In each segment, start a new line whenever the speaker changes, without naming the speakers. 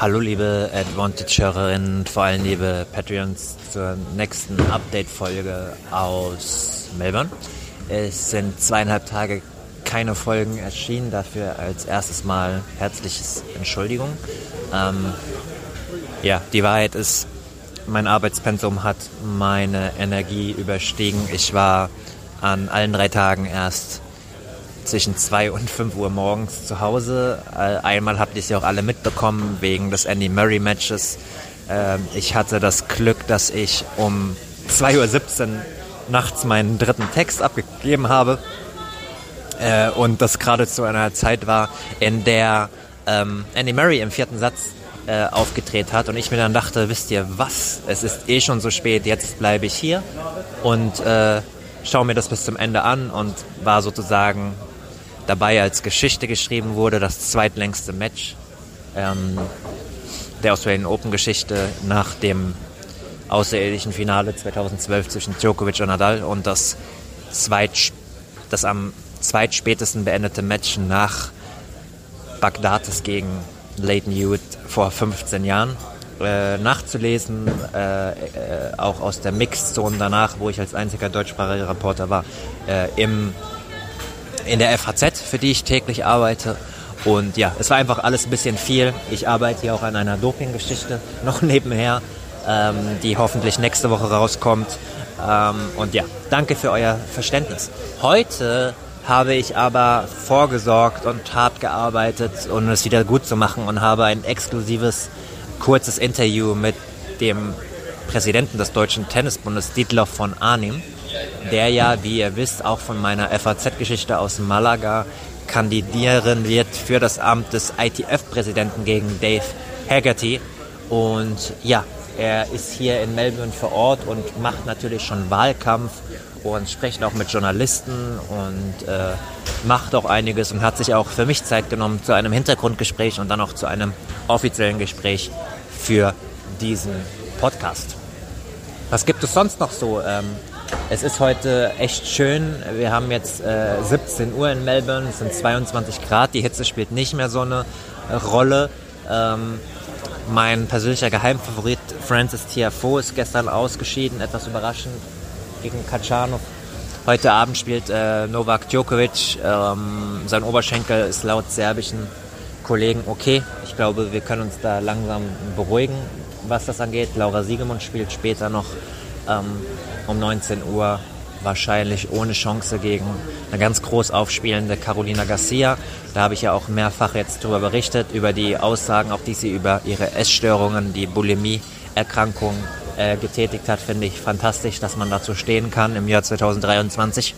Hallo liebe Advantage-Hörerinnen, vor allem liebe Patreons zur nächsten Update-Folge aus Melbourne. Es sind zweieinhalb Tage keine Folgen erschienen, dafür als erstes Mal herzliches Entschuldigung. Ähm, ja, die Wahrheit ist, mein Arbeitspensum hat meine Energie überstiegen. Ich war an allen drei Tagen erst zwischen 2 und 5 Uhr morgens zu Hause. Äh, einmal habt ihr es ja auch alle mitbekommen wegen des Andy Murray Matches. Ähm, ich hatte das Glück, dass ich um 2.17 Uhr nachts meinen dritten Text abgegeben habe. Äh, und das gerade zu einer Zeit war, in der ähm, Andy Murray im vierten Satz äh, aufgedreht hat und ich mir dann dachte, wisst ihr was, es ist eh schon so spät, jetzt bleibe ich hier und äh, schaue mir das bis zum Ende an und war sozusagen dabei, als Geschichte geschrieben wurde, das zweitlängste Match ähm, der Australian Open Geschichte nach dem außerirdischen Finale 2012 zwischen Djokovic und Nadal und das, das am zweitspätesten beendete Match nach Bagdatis gegen Leighton Hewitt vor 15 Jahren. Äh, nachzulesen, äh, äh, auch aus der Mixzone danach, wo ich als einziger deutschsprachiger Reporter war, äh, im in der FHZ, für die ich täglich arbeite. Und ja, es war einfach alles ein bisschen viel. Ich arbeite hier auch an einer Doping-Geschichte noch nebenher, ähm, die hoffentlich nächste Woche rauskommt. Ähm, und ja, danke für euer Verständnis. Heute habe ich aber vorgesorgt und hart gearbeitet, um es wieder gut zu machen und habe ein exklusives, kurzes Interview mit dem Präsidenten des Deutschen Tennisbundes, Dietloff von Arnim, der ja, wie ihr wisst, auch von meiner FAZ-Geschichte aus Malaga kandidieren wird für das Amt des ITF-Präsidenten gegen Dave Haggerty. Und ja, er ist hier in Melbourne vor Ort und macht natürlich schon Wahlkampf und spricht auch mit Journalisten und äh, macht auch einiges und hat sich auch für mich Zeit genommen zu einem Hintergrundgespräch und dann auch zu einem offiziellen Gespräch für diesen Podcast. Was gibt es sonst noch so? Ähm, es ist heute echt schön. Wir haben jetzt äh, 17 Uhr in Melbourne, es sind 22 Grad. Die Hitze spielt nicht mehr so eine äh, Rolle. Ähm, mein persönlicher Geheimfavorit Francis Tiafoe ist gestern ausgeschieden, etwas überraschend gegen Kachanov. Heute Abend spielt äh, Novak Djokovic. Ähm, sein Oberschenkel ist laut serbischen Kollegen okay. Ich glaube, wir können uns da langsam beruhigen, was das angeht. Laura Siegemund spielt später noch ähm, um 19 Uhr wahrscheinlich ohne Chance gegen eine ganz groß aufspielende Carolina Garcia. Da habe ich ja auch mehrfach jetzt darüber berichtet, über die Aussagen, auch die sie über ihre Essstörungen, die Bulimie-Erkrankung äh, getätigt hat, finde ich fantastisch, dass man dazu stehen kann im Jahr 2023.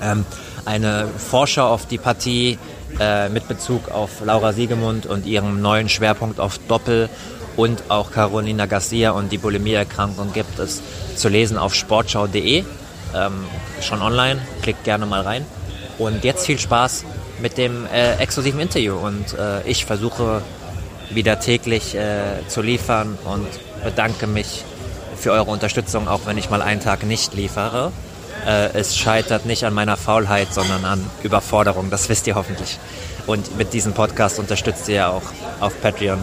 Ähm, eine Vorschau auf die Partie äh, mit Bezug auf Laura Siegemund und ihrem neuen Schwerpunkt auf Doppel und auch Carolina Garcia und die Bulimie-Erkrankung gibt es zu lesen auf sportschau.de, ähm, schon online, klickt gerne mal rein. Und jetzt viel Spaß mit dem äh, exklusiven Interview und äh, ich versuche wieder täglich äh, zu liefern und bedanke mich für eure Unterstützung, auch wenn ich mal einen Tag nicht liefere. Äh, es scheitert nicht an meiner Faulheit, sondern an Überforderung, das wisst ihr hoffentlich. Und mit diesem Podcast unterstützt ihr ja auch auf Patreon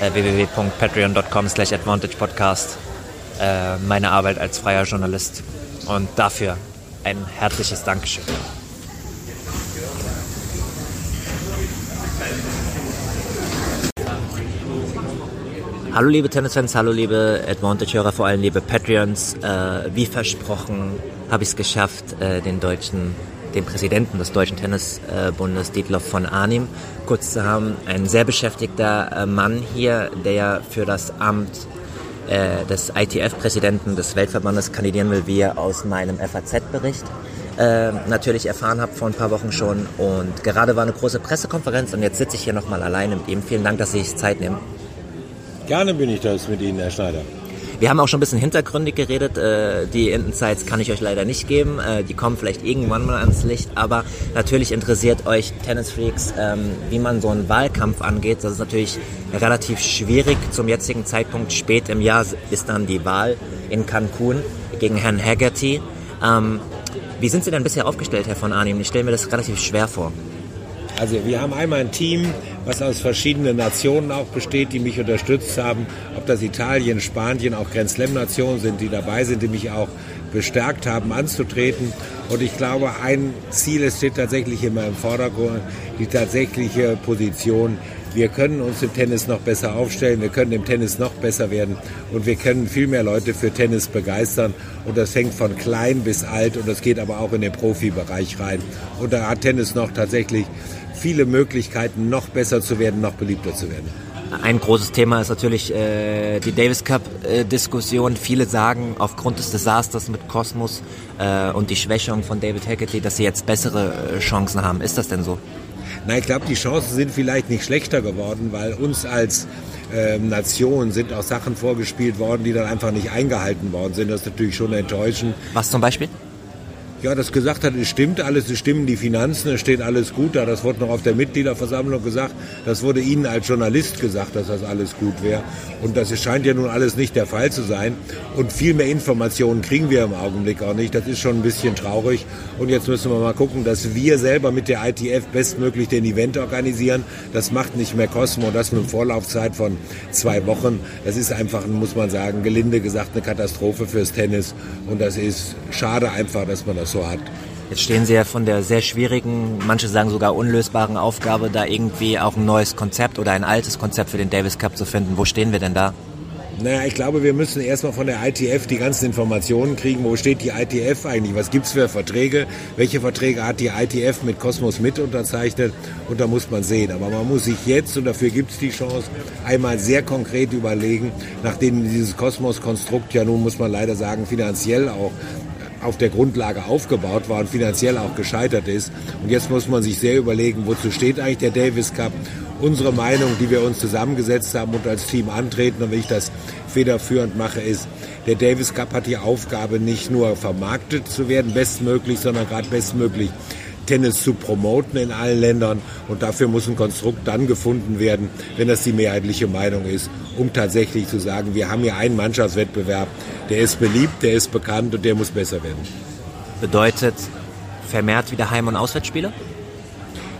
äh, www.patreon.com slash advantagepodcast äh, meine Arbeit als freier Journalist. Und dafür ein herzliches Dankeschön. Hallo liebe Tennisfans, hallo liebe Advantage-Hörer, vor allem liebe Patreons. Äh, wie versprochen habe ich es geschafft, äh, den deutschen den Präsidenten des Deutschen Tennisbundes, Dietloff von Arnim, kurz zu haben. Ein sehr beschäftigter äh, Mann hier, der für das Amt äh, des ITF-Präsidenten des Weltverbandes kandidieren will, wie ihr aus meinem FAZ-Bericht äh, natürlich erfahren habt vor ein paar Wochen schon. Und gerade war eine große Pressekonferenz und jetzt sitze ich hier nochmal alleine mit ihm. Vielen Dank, dass Sie sich Zeit nehmen.
Gerne bin ich das mit Ihnen, Herr Schneider.
Wir haben auch schon ein bisschen hintergründig geredet. Äh, die Insights kann ich euch leider nicht geben. Äh, die kommen vielleicht irgendwann mal ans Licht. Aber natürlich interessiert euch Tennisfreaks, ähm, wie man so einen Wahlkampf angeht. Das ist natürlich relativ schwierig. Zum jetzigen Zeitpunkt spät im Jahr ist dann die Wahl in Cancun gegen Herrn Haggerty. Ähm, wie sind Sie denn bisher aufgestellt, Herr von Arnim? Ich stelle mir das relativ schwer vor.
Also wir haben einmal ein Team, was aus verschiedenen Nationen auch besteht, die mich unterstützt haben. Ob das Italien, Spanien, auch Grand Slam-Nationen sind, die dabei sind, die mich auch bestärkt haben, anzutreten. Und ich glaube, ein Ziel steht tatsächlich immer im Vordergrund, die tatsächliche Position. Wir können uns im Tennis noch besser aufstellen, wir können im Tennis noch besser werden und wir können viel mehr Leute für Tennis begeistern. Und das fängt von klein bis alt und das geht aber auch in den Profibereich rein. Und da hat Tennis noch tatsächlich viele Möglichkeiten, noch besser zu werden, noch beliebter zu werden.
Ein großes Thema ist natürlich äh, die Davis Cup-Diskussion. Äh, Viele sagen, aufgrund des Desasters mit Kosmos äh, und die Schwächung von David Hacketley, dass sie jetzt bessere äh, Chancen haben. Ist das denn so?
Na, ich glaube, die Chancen sind vielleicht nicht schlechter geworden, weil uns als ähm, Nation sind auch Sachen vorgespielt worden, die dann einfach nicht eingehalten worden sind. Das ist natürlich schon enttäuschend.
Was zum Beispiel?
Ja, das gesagt hat, es stimmt alles, es stimmen die Finanzen, es steht alles gut da. Das wurde noch auf der Mitgliederversammlung gesagt. Das wurde Ihnen als Journalist gesagt, dass das alles gut wäre. Und das scheint ja nun alles nicht der Fall zu sein. Und viel mehr Informationen kriegen wir im Augenblick auch nicht. Das ist schon ein bisschen traurig. Und jetzt müssen wir mal gucken, dass wir selber mit der ITF bestmöglich den Event organisieren. Das macht nicht mehr Cosmo. Das mit einer Vorlaufzeit von zwei Wochen. Das ist einfach, muss man sagen, gelinde gesagt, eine Katastrophe fürs Tennis. Und das ist schade einfach, dass man das so hat.
Jetzt stehen Sie ja von der sehr schwierigen, manche sagen sogar unlösbaren Aufgabe, da irgendwie auch ein neues Konzept oder ein altes Konzept für den Davis Cup zu finden. Wo stehen wir denn da?
Naja, ich glaube, wir müssen erstmal von der ITF die ganzen Informationen kriegen. Wo steht die ITF eigentlich? Was gibt es für Verträge? Welche Verträge hat die ITF mit Cosmos mit unterzeichnet? Und da muss man sehen. Aber man muss sich jetzt, und dafür gibt es die Chance, einmal sehr konkret überlegen, nachdem dieses Kosmos-Konstrukt ja nun, muss man leider sagen, finanziell auch auf der Grundlage aufgebaut war und finanziell auch gescheitert ist. Und jetzt muss man sich sehr überlegen, wozu steht eigentlich der Davis Cup. Unsere Meinung, die wir uns zusammengesetzt haben und als Team antreten, und wenn ich das federführend mache, ist, der Davis Cup hat die Aufgabe, nicht nur vermarktet zu werden, bestmöglich, sondern gerade bestmöglich Tennis zu promoten in allen Ländern. Und dafür muss ein Konstrukt dann gefunden werden, wenn das die mehrheitliche Meinung ist, um tatsächlich zu sagen, wir haben hier einen Mannschaftswettbewerb, der ist beliebt, der ist bekannt und der muss besser werden.
Bedeutet vermehrt wieder Heim- und Auswärtsspiele?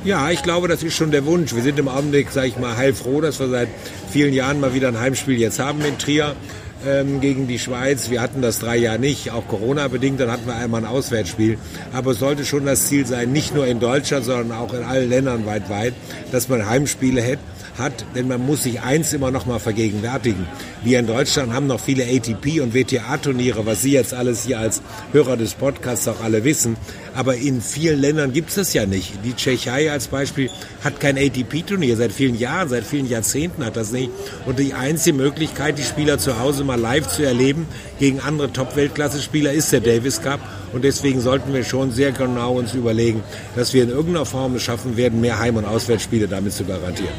Ja, ich glaube, das ist schon der Wunsch. Wir sind im Augenblick, sage ich mal, heilfroh, dass wir seit vielen Jahren mal wieder ein Heimspiel jetzt haben in Trier ähm, gegen die Schweiz. Wir hatten das drei Jahre nicht, auch Corona-bedingt. Dann hatten wir einmal ein Auswärtsspiel. Aber es sollte schon das Ziel sein, nicht nur in Deutschland, sondern auch in allen Ländern weit, weit, dass man Heimspiele hat hat, denn man muss sich eins immer noch mal vergegenwärtigen. Wir in Deutschland haben noch viele ATP und WTA-Turniere, was Sie jetzt alles hier als Hörer des Podcasts auch alle wissen. Aber in vielen Ländern gibt es das ja nicht. Die Tschechei als Beispiel hat kein ATP-Turnier seit vielen Jahren, seit vielen Jahrzehnten hat das nicht. Und die einzige Möglichkeit, die Spieler zu Hause mal live zu erleben gegen andere Top-Weltklasse-Spieler, ist der Davis Cup. Und deswegen sollten wir schon sehr genau uns überlegen, dass wir in irgendeiner Form es schaffen werden, mehr Heim- und Auswärtsspiele damit zu garantieren.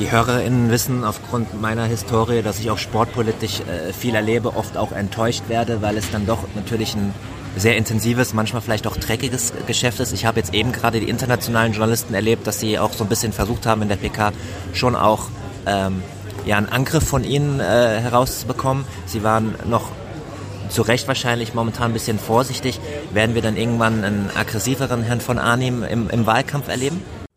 Die HörerInnen wissen aufgrund meiner Historie, dass ich auch sportpolitisch äh, viel erlebe, oft auch enttäuscht werde, weil es dann doch natürlich ein sehr intensives, manchmal vielleicht auch dreckiges Geschäft ist. Ich habe jetzt eben gerade die internationalen Journalisten erlebt, dass sie auch so ein bisschen versucht haben in der PK schon auch ähm, ja, einen Angriff von ihnen äh, herauszubekommen. Sie waren noch zu Recht wahrscheinlich momentan ein bisschen vorsichtig. Werden wir dann irgendwann einen aggressiveren Herrn von Arnim im, im Wahlkampf erleben?